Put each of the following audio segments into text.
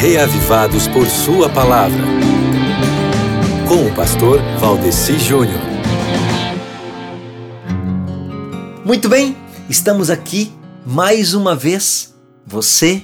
reavivados por Sua palavra. Com o pastor Valdeci Júnior. Muito bem, estamos aqui mais uma vez, você,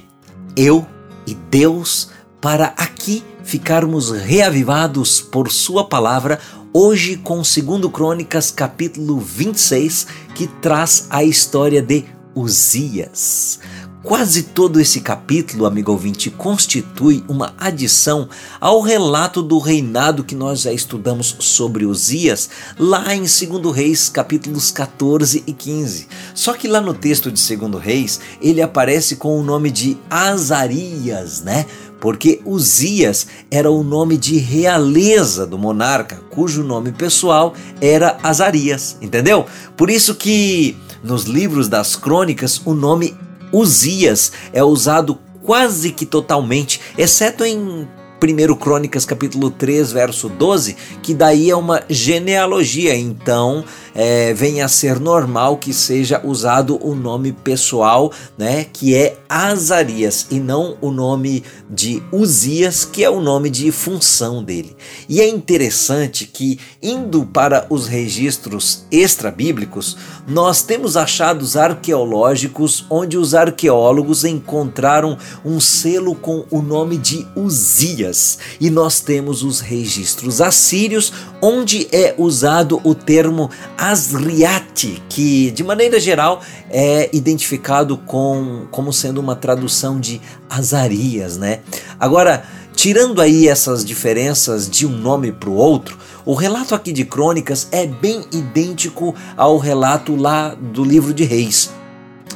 eu e Deus, para aqui ficarmos reavivados por Sua palavra, hoje com 2 Crônicas, capítulo 26, que traz a história de Uzias. Quase todo esse capítulo, amigo ouvinte, constitui uma adição ao relato do reinado que nós já estudamos sobre Uzias, lá em 2 Reis, capítulos 14 e 15. Só que lá no texto de 2 Reis, ele aparece com o nome de Azarias, né? Porque Uzias era o nome de realeza do monarca, cujo nome pessoal era Azarias, entendeu? Por isso que nos livros das crônicas o nome Uzias é usado quase que totalmente, exceto em 1 Crônicas capítulo 3, verso 12, que daí é uma genealogia, então é, vem a ser normal que seja usado o nome pessoal, né, que é Azarias, e não o nome de Uzias, que é o nome de função dele. E é interessante que, indo para os registros extra-bíblicos, nós temos achados arqueológicos onde os arqueólogos encontraram um selo com o nome de Uzias e nós temos os registros assírios, onde é usado o termo Asriate, que de maneira geral é identificado com, como sendo uma tradução de Azarias, né? Agora, tirando aí essas diferenças de um nome para o outro, o relato aqui de Crônicas é bem idêntico ao relato lá do livro de Reis.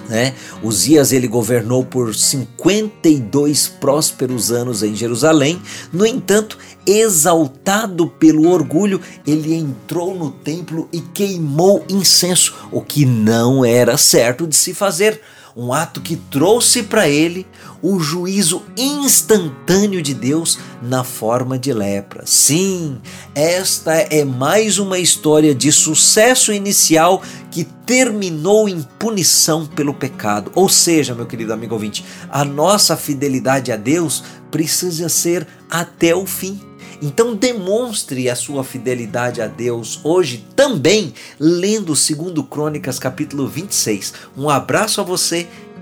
Né? Uzias ele governou por 52 prósperos anos em Jerusalém. No entanto, exaltado pelo orgulho, ele entrou no templo e queimou incenso, o que não era certo de se fazer um ato que trouxe para ele o juízo instantâneo de Deus na forma de lepra. Sim, esta é mais uma história de sucesso inicial que terminou em punição pelo pecado. Ou seja, meu querido amigo ouvinte, a nossa fidelidade a Deus precisa ser até o fim. Então demonstre a sua fidelidade a Deus hoje também lendo 2 Crônicas capítulo 26. Um abraço a você